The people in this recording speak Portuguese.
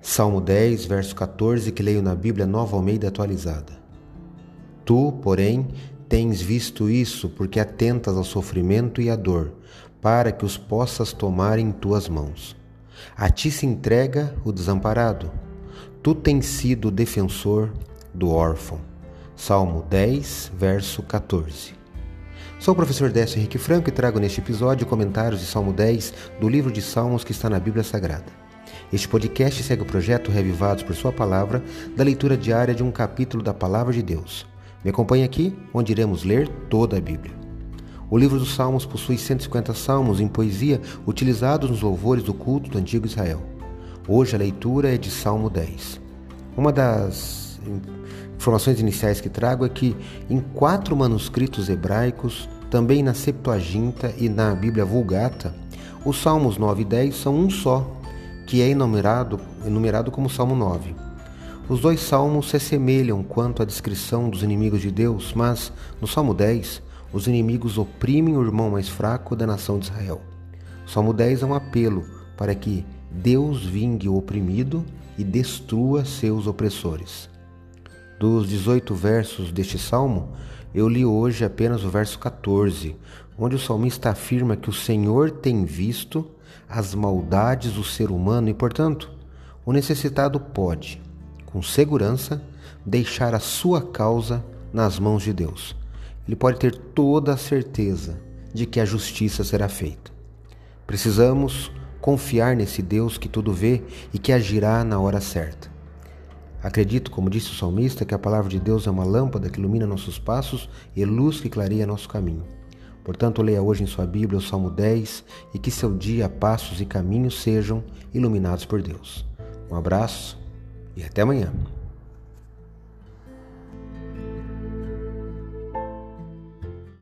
Salmo 10, verso 14, que leio na Bíblia Nova Almeida atualizada. Tu, porém, tens visto isso porque atentas ao sofrimento e à dor, para que os possas tomar em tuas mãos. A ti se entrega o desamparado. Tu tens sido o defensor do órfão. Salmo 10, verso 14. Sou o professor Décio Henrique Franco e trago neste episódio comentários de Salmo 10 do livro de Salmos que está na Bíblia Sagrada. Este podcast segue o projeto Revivados por Sua Palavra, da leitura diária de um capítulo da Palavra de Deus. Me acompanhe aqui, onde iremos ler toda a Bíblia. O livro dos Salmos possui 150 salmos em poesia utilizados nos louvores do culto do antigo Israel. Hoje a leitura é de Salmo 10. Uma das informações iniciais que trago é que em quatro manuscritos hebraicos, também na Septuaginta e na Bíblia Vulgata, os Salmos 9 e 10 são um só, que é enumerado, enumerado como Salmo 9. Os dois salmos se assemelham quanto à descrição dos inimigos de Deus, mas no Salmo 10, os inimigos oprimem o irmão mais fraco da nação de Israel. O Salmo 10 é um apelo para que Deus vingue o oprimido e destrua seus opressores. Dos 18 versos deste salmo, eu li hoje apenas o verso 14, onde o salmista afirma que o Senhor tem visto as maldades do ser humano e, portanto, o necessitado pode, com segurança, deixar a sua causa nas mãos de Deus. Ele pode ter toda a certeza de que a justiça será feita. Precisamos confiar nesse Deus que tudo vê e que agirá na hora certa. Acredito, como disse o salmista, que a palavra de Deus é uma lâmpada que ilumina nossos passos e luz que clareia nosso caminho. Portanto, leia hoje em sua Bíblia o Salmo 10 e que seu dia, passos e caminhos sejam iluminados por Deus. Um abraço e até amanhã.